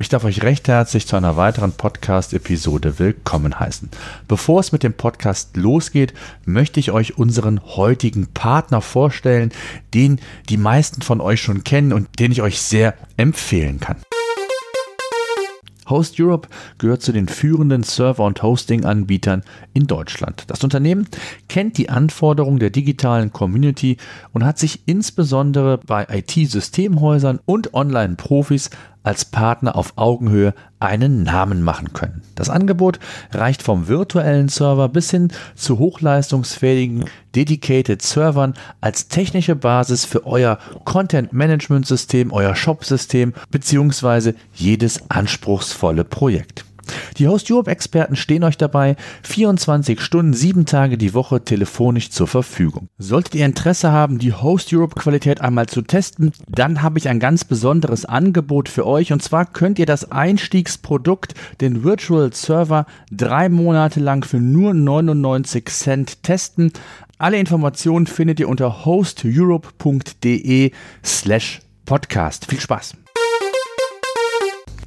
Ich darf euch recht herzlich zu einer weiteren Podcast-Episode willkommen heißen. Bevor es mit dem Podcast losgeht, möchte ich euch unseren heutigen Partner vorstellen, den die meisten von euch schon kennen und den ich euch sehr empfehlen kann. Host Europe gehört zu den führenden Server- und Hosting-Anbietern in Deutschland. Das Unternehmen kennt die Anforderungen der digitalen Community und hat sich insbesondere bei IT-Systemhäusern und Online-Profis als Partner auf Augenhöhe einen Namen machen können. Das Angebot reicht vom virtuellen Server bis hin zu hochleistungsfähigen Dedicated Servern als technische Basis für euer Content Management System, euer Shop System beziehungsweise jedes anspruchsvolle Projekt. Die Host Europe Experten stehen euch dabei 24 Stunden, 7 Tage die Woche telefonisch zur Verfügung. Solltet ihr Interesse haben, die Host Europe Qualität einmal zu testen, dann habe ich ein ganz besonderes Angebot für euch und zwar könnt ihr das Einstiegsprodukt, den Virtual Server, drei Monate lang für nur 99 Cent testen. Alle Informationen findet ihr unter hosteurope.de slash podcast. Viel Spaß!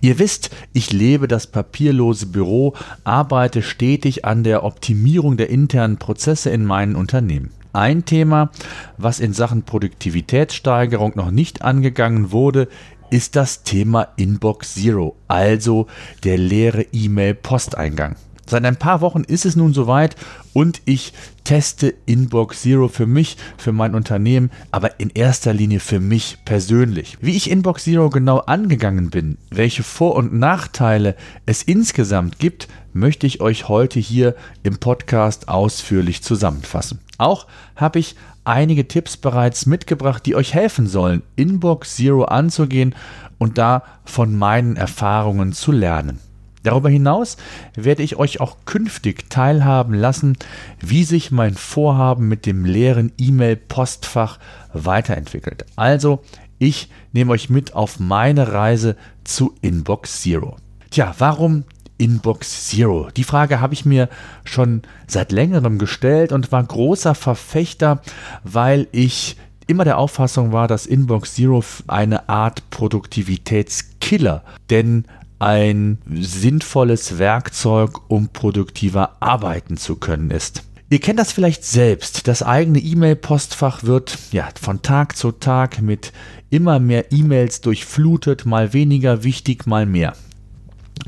Ihr wisst, ich lebe das papierlose Büro, arbeite stetig an der Optimierung der internen Prozesse in meinen Unternehmen. Ein Thema, was in Sachen Produktivitätssteigerung noch nicht angegangen wurde, ist das Thema Inbox Zero, also der leere E-Mail-Posteingang. Seit ein paar Wochen ist es nun soweit und ich teste Inbox Zero für mich, für mein Unternehmen, aber in erster Linie für mich persönlich. Wie ich Inbox Zero genau angegangen bin, welche Vor- und Nachteile es insgesamt gibt, möchte ich euch heute hier im Podcast ausführlich zusammenfassen. Auch habe ich einige Tipps bereits mitgebracht, die euch helfen sollen, Inbox Zero anzugehen und da von meinen Erfahrungen zu lernen. Darüber hinaus werde ich euch auch künftig teilhaben lassen, wie sich mein Vorhaben mit dem leeren E-Mail-Postfach weiterentwickelt. Also, ich nehme euch mit auf meine Reise zu Inbox Zero. Tja, warum Inbox Zero? Die Frage habe ich mir schon seit längerem gestellt und war großer Verfechter, weil ich immer der Auffassung war, dass Inbox Zero eine Art Produktivitätskiller, denn ein sinnvolles Werkzeug, um produktiver arbeiten zu können ist. Ihr kennt das vielleicht selbst. Das eigene E-Mail-Postfach wird ja von Tag zu Tag mit immer mehr E-Mails durchflutet, mal weniger wichtig, mal mehr.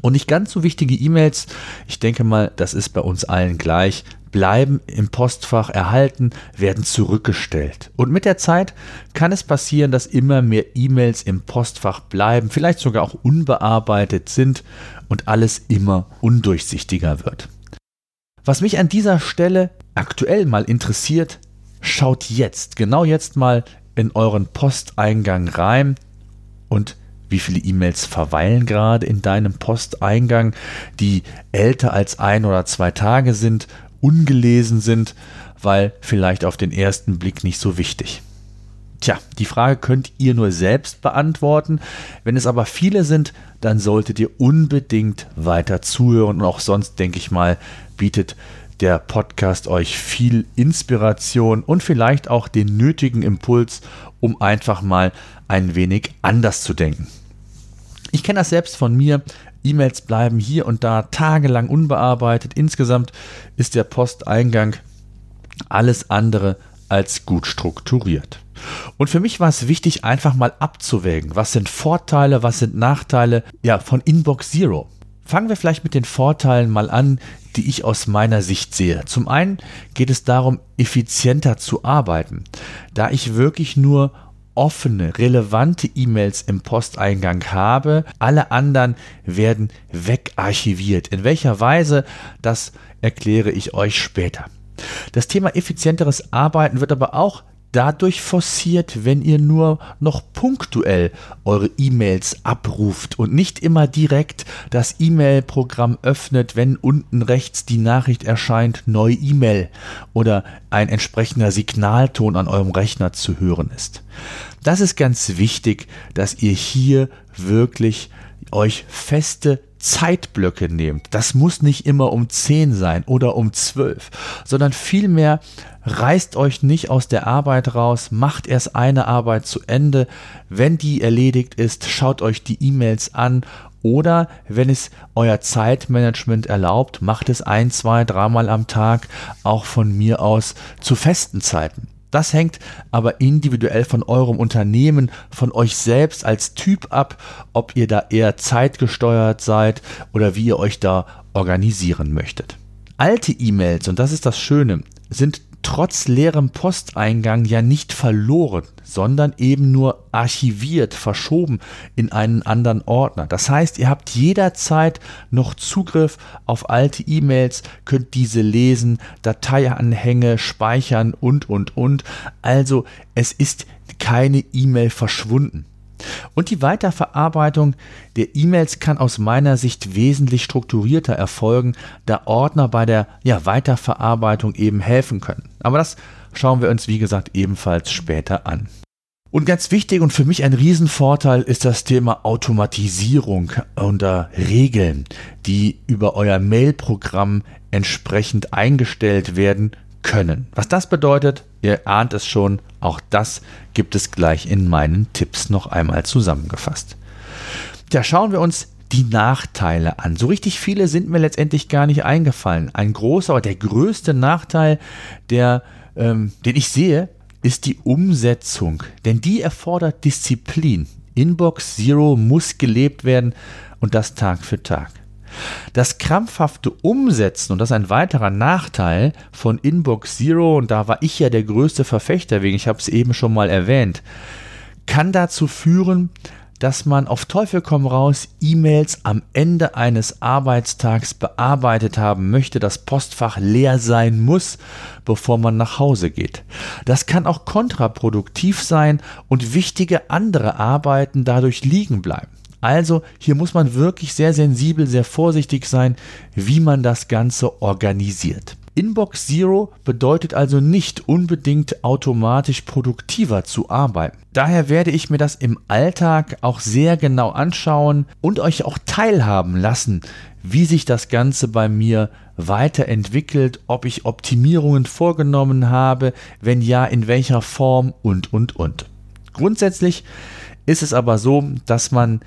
Und nicht ganz so wichtige E-Mails, ich denke mal, das ist bei uns allen gleich, bleiben im Postfach erhalten, werden zurückgestellt. Und mit der Zeit kann es passieren, dass immer mehr E-Mails im Postfach bleiben, vielleicht sogar auch unbearbeitet sind und alles immer undurchsichtiger wird. Was mich an dieser Stelle aktuell mal interessiert, schaut jetzt, genau jetzt mal in euren Posteingang rein und wie viele E-Mails verweilen gerade in deinem Posteingang, die älter als ein oder zwei Tage sind ungelesen sind, weil vielleicht auf den ersten Blick nicht so wichtig. Tja, die Frage könnt ihr nur selbst beantworten. Wenn es aber viele sind, dann solltet ihr unbedingt weiter zuhören. Und auch sonst, denke ich mal, bietet der Podcast euch viel Inspiration und vielleicht auch den nötigen Impuls, um einfach mal ein wenig anders zu denken. Ich kenne das selbst von mir. E-Mails bleiben hier und da tagelang unbearbeitet. Insgesamt ist der Posteingang alles andere als gut strukturiert. Und für mich war es wichtig, einfach mal abzuwägen, was sind Vorteile, was sind Nachteile ja, von Inbox Zero. Fangen wir vielleicht mit den Vorteilen mal an, die ich aus meiner Sicht sehe. Zum einen geht es darum, effizienter zu arbeiten, da ich wirklich nur offene, relevante E-Mails im Posteingang habe. Alle anderen werden wegarchiviert. In welcher Weise, das erkläre ich euch später. Das Thema effizienteres Arbeiten wird aber auch dadurch forciert, wenn ihr nur noch punktuell eure E-Mails abruft und nicht immer direkt das E-Mail-Programm öffnet, wenn unten rechts die Nachricht erscheint, neue E-Mail oder ein entsprechender Signalton an eurem Rechner zu hören ist. Das ist ganz wichtig, dass ihr hier wirklich euch feste Zeitblöcke nehmt. Das muss nicht immer um 10 sein oder um 12, sondern vielmehr reißt euch nicht aus der Arbeit raus, macht erst eine Arbeit zu Ende. Wenn die erledigt ist, schaut euch die E-Mails an oder wenn es euer Zeitmanagement erlaubt, macht es ein, zwei, dreimal am Tag, auch von mir aus zu festen Zeiten. Das hängt aber individuell von eurem Unternehmen, von euch selbst als Typ ab, ob ihr da eher zeitgesteuert seid oder wie ihr euch da organisieren möchtet. Alte E-Mails, und das ist das Schöne, sind trotz leerem Posteingang ja nicht verloren, sondern eben nur archiviert, verschoben in einen anderen Ordner. Das heißt, ihr habt jederzeit noch Zugriff auf alte E-Mails, könnt diese lesen, Dateianhänge speichern und, und, und. Also es ist keine E-Mail verschwunden. Und die Weiterverarbeitung der E-Mails kann aus meiner Sicht wesentlich strukturierter erfolgen, da Ordner bei der ja, Weiterverarbeitung eben helfen können. Aber das schauen wir uns, wie gesagt, ebenfalls später an. Und ganz wichtig und für mich ein Riesenvorteil ist das Thema Automatisierung unter Regeln, die über euer Mail-Programm entsprechend eingestellt werden können. Was das bedeutet, ihr ahnt es schon, auch das gibt es gleich in meinen Tipps noch einmal zusammengefasst. Ja, schauen wir uns die Nachteile an. So richtig viele sind mir letztendlich gar nicht eingefallen. Ein großer, aber der größte Nachteil, der, ähm, den ich sehe, ist die Umsetzung. Denn die erfordert Disziplin. Inbox Zero muss gelebt werden und das Tag für Tag. Das krampfhafte Umsetzen, und das ist ein weiterer Nachteil von Inbox Zero, und da war ich ja der größte Verfechter wegen, ich habe es eben schon mal erwähnt, kann dazu führen, dass man auf Teufel komm raus E-Mails am Ende eines Arbeitstags bearbeitet haben möchte, das Postfach leer sein muss, bevor man nach Hause geht. Das kann auch kontraproduktiv sein und wichtige andere Arbeiten dadurch liegen bleiben. Also hier muss man wirklich sehr sensibel, sehr vorsichtig sein, wie man das Ganze organisiert. Inbox Zero bedeutet also nicht unbedingt automatisch produktiver zu arbeiten. Daher werde ich mir das im Alltag auch sehr genau anschauen und euch auch teilhaben lassen, wie sich das Ganze bei mir weiterentwickelt, ob ich Optimierungen vorgenommen habe, wenn ja, in welcher Form und, und, und. Grundsätzlich ist es aber so, dass man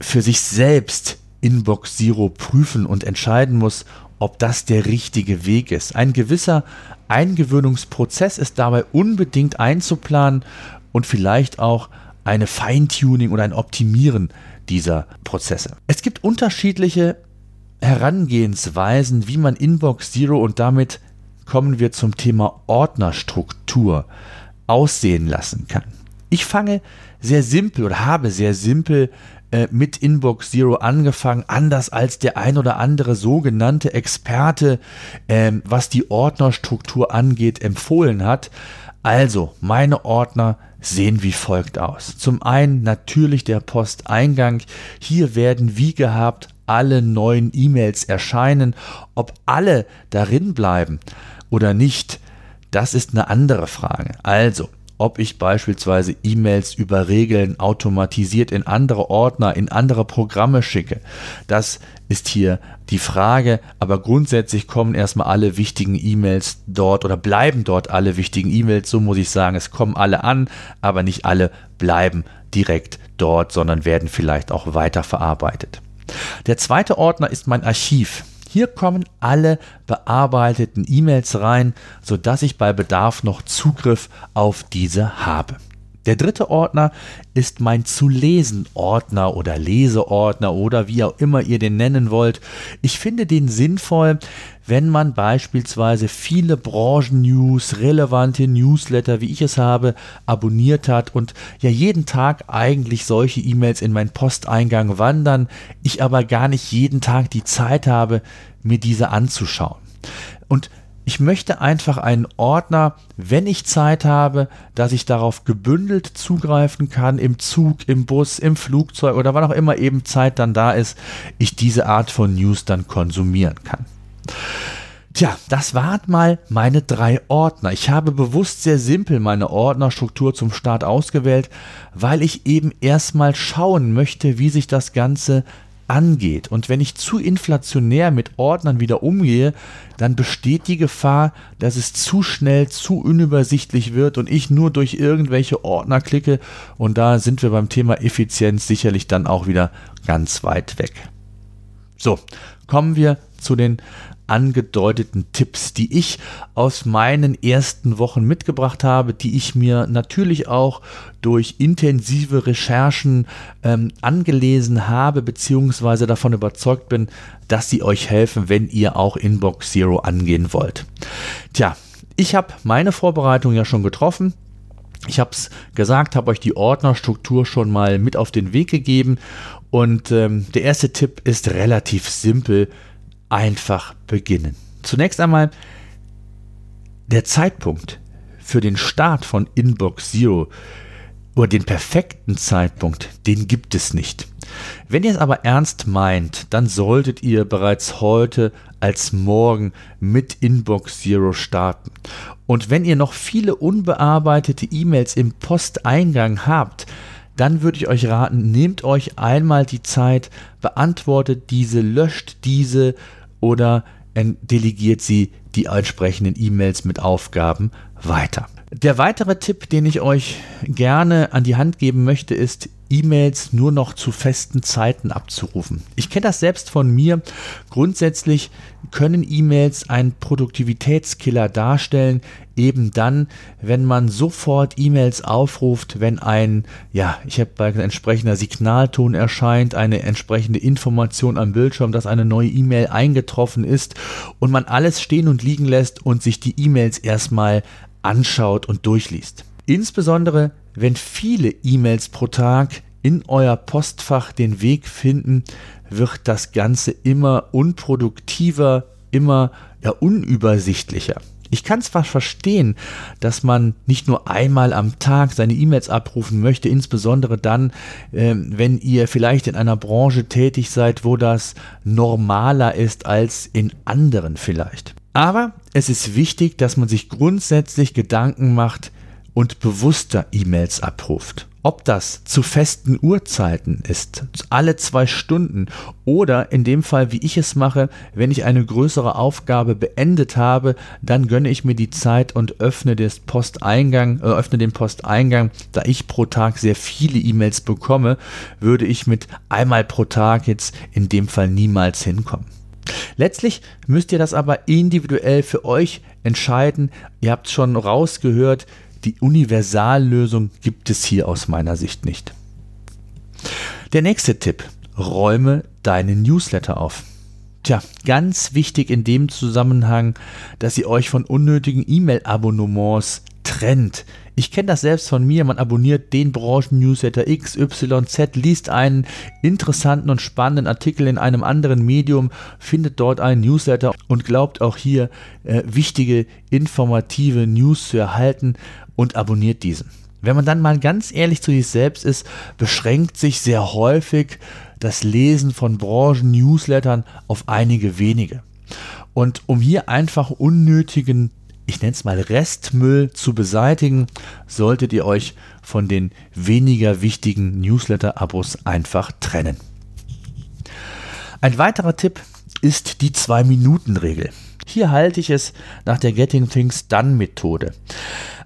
für sich selbst Inbox Zero prüfen und entscheiden muss, ob das der richtige Weg ist. Ein gewisser Eingewöhnungsprozess ist dabei unbedingt einzuplanen und vielleicht auch eine Feintuning oder ein Optimieren dieser Prozesse. Es gibt unterschiedliche Herangehensweisen, wie man Inbox Zero und damit kommen wir zum Thema Ordnerstruktur aussehen lassen kann. Ich fange sehr simpel oder habe sehr simpel äh, mit Inbox Zero angefangen, anders als der ein oder andere sogenannte Experte, ähm, was die Ordnerstruktur angeht, empfohlen hat. Also, meine Ordner sehen wie folgt aus. Zum einen natürlich der Posteingang. Hier werden wie gehabt alle neuen E-Mails erscheinen. Ob alle darin bleiben oder nicht, das ist eine andere Frage. Also, ob ich beispielsweise E-Mails über Regeln automatisiert in andere Ordner, in andere Programme schicke. Das ist hier die Frage, aber grundsätzlich kommen erstmal alle wichtigen E-Mails dort oder bleiben dort alle wichtigen E-Mails, so muss ich sagen, es kommen alle an, aber nicht alle bleiben direkt dort, sondern werden vielleicht auch weiterverarbeitet. Der zweite Ordner ist mein Archiv. Hier kommen alle bearbeiteten E-Mails rein, sodass ich bei Bedarf noch Zugriff auf diese habe. Der dritte Ordner ist mein zu lesen Ordner oder Leseordner oder wie auch immer ihr den nennen wollt. Ich finde den sinnvoll, wenn man beispielsweise viele Branchen-News, relevante Newsletter, wie ich es habe, abonniert hat und ja jeden Tag eigentlich solche E-Mails in meinen Posteingang wandern, ich aber gar nicht jeden Tag die Zeit habe, mir diese anzuschauen. Und Ich möchte einfach einen Ordner, wenn ich Zeit habe, dass ich darauf gebündelt zugreifen kann, im Zug, im Bus, im Flugzeug oder wann auch immer eben Zeit dann da ist, ich diese Art von News dann konsumieren kann. Tja, das waren mal meine drei Ordner. Ich habe bewusst sehr simpel meine Ordnerstruktur zum Start ausgewählt, weil ich eben erstmal schauen möchte, wie sich das Ganze angeht. Und wenn ich zu inflationär mit Ordnern wieder umgehe, dann besteht die Gefahr, dass es zu schnell, zu unübersichtlich wird und ich nur durch irgendwelche Ordner klicke. Und da sind wir beim Thema Effizienz sicherlich dann auch wieder ganz weit weg. So, kommen wir zu den angedeuteten Tipps, die ich aus meinen ersten Wochen mitgebracht habe, die ich mir natürlich auch durch intensive Recherchen ähm, angelesen habe, beziehungsweise davon überzeugt bin, dass sie euch helfen, wenn ihr auch Inbox Zero angehen wollt. Tja, ich habe meine Vorbereitung ja schon getroffen. Ich habe es gesagt, habe euch die Ordnerstruktur schon mal mit auf den Weg gegeben. Und ähm, der erste Tipp ist relativ simpel einfach beginnen. Zunächst einmal der Zeitpunkt für den Start von Inbox Zero oder den perfekten Zeitpunkt, den gibt es nicht. Wenn ihr es aber ernst meint, dann solltet ihr bereits heute als morgen mit Inbox Zero starten. Und wenn ihr noch viele unbearbeitete E-Mails im Posteingang habt, dann würde ich euch raten, nehmt euch einmal die Zeit, beantwortet diese, löscht diese oder delegiert sie die entsprechenden E-Mails mit Aufgaben weiter. Der weitere Tipp, den ich euch gerne an die Hand geben möchte, ist, E-Mails nur noch zu festen Zeiten abzurufen. Ich kenne das selbst von mir. Grundsätzlich können E-Mails einen Produktivitätskiller darstellen, eben dann, wenn man sofort E-Mails aufruft, wenn ein, ja, ich habe bei entsprechender Signalton erscheint, eine entsprechende Information am Bildschirm, dass eine neue E-Mail eingetroffen ist und man alles stehen und liegen lässt und sich die E-Mails erstmal anschaut und durchliest. Insbesondere wenn viele E-Mails pro Tag in euer Postfach den Weg finden, wird das Ganze immer unproduktiver, immer ja, unübersichtlicher. Ich kann zwar verstehen, dass man nicht nur einmal am Tag seine E-Mails abrufen möchte, insbesondere dann, äh, wenn ihr vielleicht in einer Branche tätig seid, wo das normaler ist als in anderen vielleicht. Aber es ist wichtig, dass man sich grundsätzlich Gedanken macht, und bewusster E-Mails abruft. Ob das zu festen Uhrzeiten ist, alle zwei Stunden oder in dem Fall, wie ich es mache, wenn ich eine größere Aufgabe beendet habe, dann gönne ich mir die Zeit und öffne, das Posteingang, äh, öffne den Posteingang. Da ich pro Tag sehr viele E-Mails bekomme, würde ich mit einmal pro Tag jetzt in dem Fall niemals hinkommen. Letztlich müsst ihr das aber individuell für euch entscheiden. Ihr habt schon rausgehört, die Universallösung gibt es hier aus meiner Sicht nicht. Der nächste Tipp. Räume deinen Newsletter auf. Tja, ganz wichtig in dem Zusammenhang, dass ihr euch von unnötigen E-Mail-Abonnements trennt. Ich kenne das selbst von mir. Man abonniert den Branchen-Newsletter XYZ, liest einen interessanten und spannenden Artikel in einem anderen Medium, findet dort einen Newsletter und glaubt auch hier äh, wichtige, informative News zu erhalten und abonniert diesen. Wenn man dann mal ganz ehrlich zu sich selbst ist, beschränkt sich sehr häufig das Lesen von Branchen-Newslettern auf einige wenige. Und um hier einfach unnötigen ich nenne es mal Restmüll zu beseitigen, solltet ihr euch von den weniger wichtigen Newsletter-Abos einfach trennen. Ein weiterer Tipp ist die 2-Minuten-Regel. Hier halte ich es nach der Getting Things Done Methode.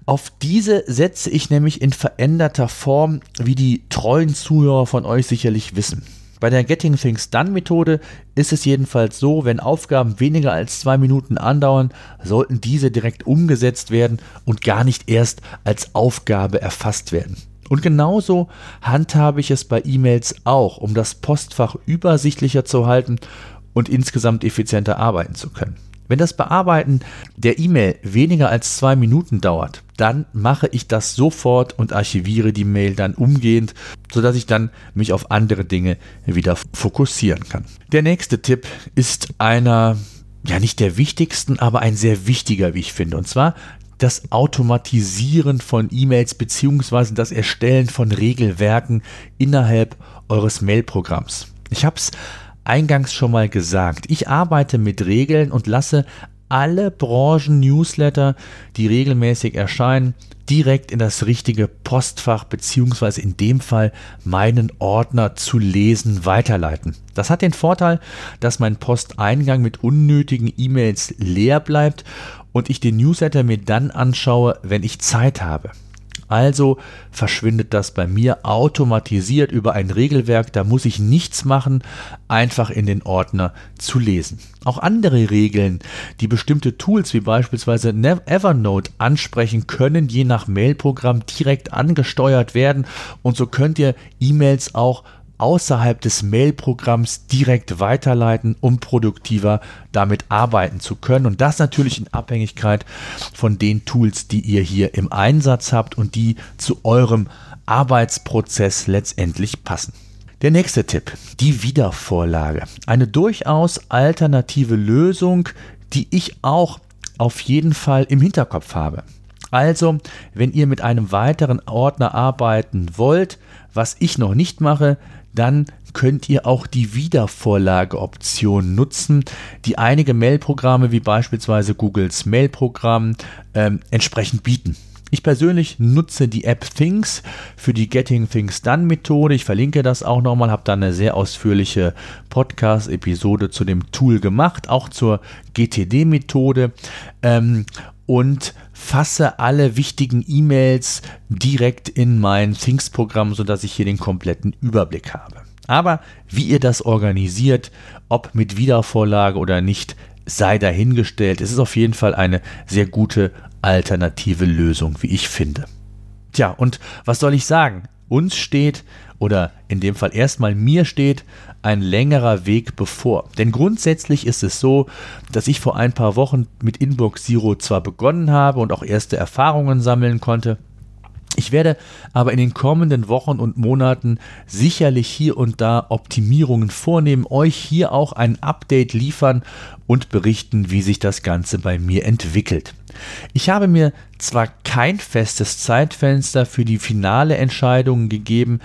Auf diese setze ich nämlich in veränderter Form, wie die treuen Zuhörer von euch sicherlich wissen. Bei der Getting Things Done Methode ist es jedenfalls so, wenn Aufgaben weniger als zwei Minuten andauern, sollten diese direkt umgesetzt werden und gar nicht erst als Aufgabe erfasst werden. Und genauso handhabe ich es bei E-Mails auch, um das Postfach übersichtlicher zu halten und insgesamt effizienter arbeiten zu können. Wenn das Bearbeiten der E-Mail weniger als zwei Minuten dauert, dann mache ich das sofort und archiviere die Mail dann umgehend, sodass ich dann mich auf andere Dinge wieder fokussieren kann. Der nächste Tipp ist einer ja nicht der wichtigsten, aber ein sehr wichtiger, wie ich finde. Und zwar das Automatisieren von E-Mails beziehungsweise das Erstellen von Regelwerken innerhalb eures Mailprogramms. Ich habe es eingangs schon mal gesagt. Ich arbeite mit Regeln und lasse alle Branchen-Newsletter, die regelmäßig erscheinen, direkt in das richtige Postfach beziehungsweise in dem Fall meinen Ordner zu lesen weiterleiten. Das hat den Vorteil, dass mein Posteingang mit unnötigen E-Mails leer bleibt und ich den Newsletter mir dann anschaue, wenn ich Zeit habe. Also verschwindet das bei mir automatisiert über ein Regelwerk, da muss ich nichts machen, einfach in den Ordner zu lesen. Auch andere Regeln, die bestimmte Tools wie beispielsweise Evernote ansprechen, können je nach Mailprogramm direkt angesteuert werden und so könnt ihr E-Mails auch außerhalb des Mail-Programms direkt weiterleiten, um produktiver damit arbeiten zu können. Und das natürlich in Abhängigkeit von den Tools, die ihr hier im Einsatz habt und die zu eurem Arbeitsprozess letztendlich passen. Der nächste Tipp, die Wiedervorlage. Eine durchaus alternative Lösung, die ich auch auf jeden Fall im Hinterkopf habe. Also, wenn ihr mit einem weiteren Ordner arbeiten wollt, was ich noch nicht mache, dann könnt ihr auch die Wiedervorlageoption nutzen, die einige Mailprogramme wie beispielsweise Googles Mailprogramm ähm, entsprechend bieten. Ich persönlich nutze die App Things für die Getting Things Done Methode. Ich verlinke das auch nochmal, habe da eine sehr ausführliche Podcast-Episode zu dem Tool gemacht, auch zur GTD-Methode. Und fasse alle wichtigen E-Mails direkt in mein Things-Programm, sodass ich hier den kompletten Überblick habe. Aber wie ihr das organisiert, ob mit Wiedervorlage oder nicht, sei dahingestellt. Es ist auf jeden Fall eine sehr gute alternative Lösung, wie ich finde. Tja, und was soll ich sagen? Uns steht, oder in dem Fall erstmal mir steht, ein längerer Weg bevor. Denn grundsätzlich ist es so, dass ich vor ein paar Wochen mit Inbox Zero zwar begonnen habe und auch erste Erfahrungen sammeln konnte, ich werde aber in den kommenden Wochen und Monaten sicherlich hier und da Optimierungen vornehmen, euch hier auch ein Update liefern und berichten, wie sich das Ganze bei mir entwickelt. Ich habe mir zwar kein festes Zeitfenster für die finale Entscheidung gegeben,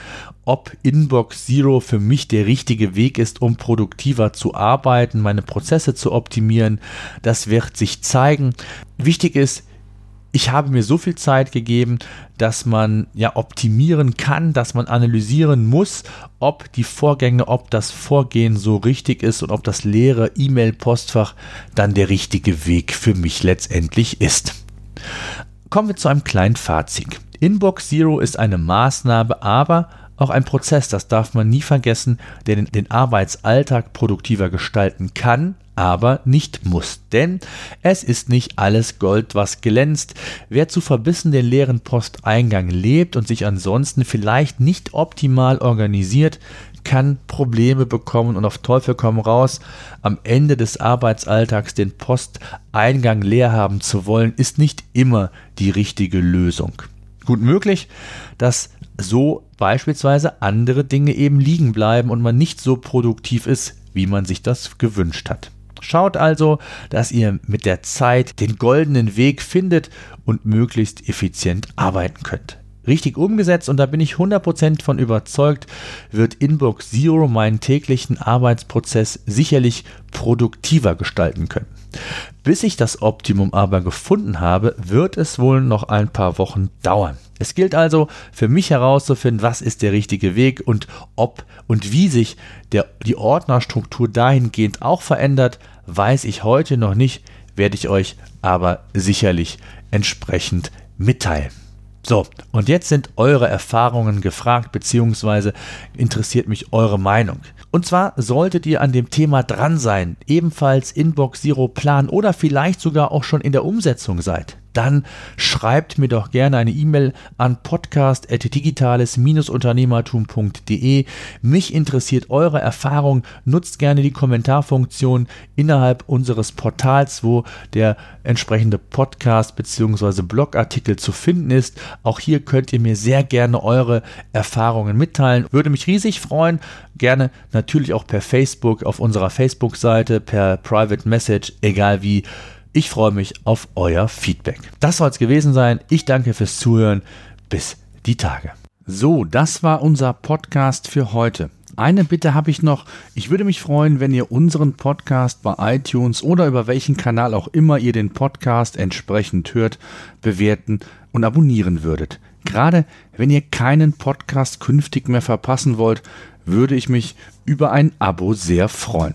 ob Inbox Zero für mich der richtige Weg ist, um produktiver zu arbeiten, meine Prozesse zu optimieren. Das wird sich zeigen. Wichtig ist, ich habe mir so viel Zeit gegeben, dass man ja optimieren kann, dass man analysieren muss, ob die Vorgänge, ob das Vorgehen so richtig ist und ob das leere E-Mail-Postfach dann der richtige Weg für mich letztendlich ist. Kommen wir zu einem kleinen Fazit. Inbox Zero ist eine Maßnahme, aber auch ein Prozess, das darf man nie vergessen, der den, den Arbeitsalltag produktiver gestalten kann, aber nicht muss. Denn es ist nicht alles Gold, was glänzt. Wer zu verbissen den leeren Posteingang lebt und sich ansonsten vielleicht nicht optimal organisiert, kann Probleme bekommen und auf Teufel komm raus, am Ende des Arbeitsalltags den Posteingang leer haben zu wollen, ist nicht immer die richtige Lösung. Gut möglich, dass so beispielsweise andere Dinge eben liegen bleiben und man nicht so produktiv ist, wie man sich das gewünscht hat. Schaut also, dass ihr mit der Zeit den goldenen Weg findet und möglichst effizient arbeiten könnt. Richtig umgesetzt, und da bin ich 100% von überzeugt, wird Inbox Zero meinen täglichen Arbeitsprozess sicherlich produktiver gestalten können. Bis ich das Optimum aber gefunden habe, wird es wohl noch ein paar Wochen dauern. Es gilt also für mich herauszufinden, was ist der richtige Weg und ob und wie sich der, die Ordnerstruktur dahingehend auch verändert, weiß ich heute noch nicht, werde ich euch aber sicherlich entsprechend mitteilen. So, und jetzt sind eure Erfahrungen gefragt, beziehungsweise interessiert mich eure Meinung. Und zwar solltet ihr an dem Thema dran sein, ebenfalls Inbox Zero Plan oder vielleicht sogar auch schon in der Umsetzung seid. Dann schreibt mir doch gerne eine E-Mail an podcast.digitales-unternehmertum.de. Mich interessiert eure Erfahrung. Nutzt gerne die Kommentarfunktion innerhalb unseres Portals, wo der entsprechende Podcast bzw. Blogartikel zu finden ist. Auch hier könnt ihr mir sehr gerne eure Erfahrungen mitteilen. Würde mich riesig freuen. Gerne natürlich auch per Facebook auf unserer Facebook-Seite, per Private Message, egal wie. Ich freue mich auf euer Feedback. Das soll es gewesen sein. Ich danke fürs Zuhören. Bis die Tage. So, das war unser Podcast für heute. Eine Bitte habe ich noch. Ich würde mich freuen, wenn ihr unseren Podcast bei iTunes oder über welchen Kanal auch immer ihr den Podcast entsprechend hört, bewerten und abonnieren würdet. Gerade wenn ihr keinen Podcast künftig mehr verpassen wollt, würde ich mich über ein Abo sehr freuen.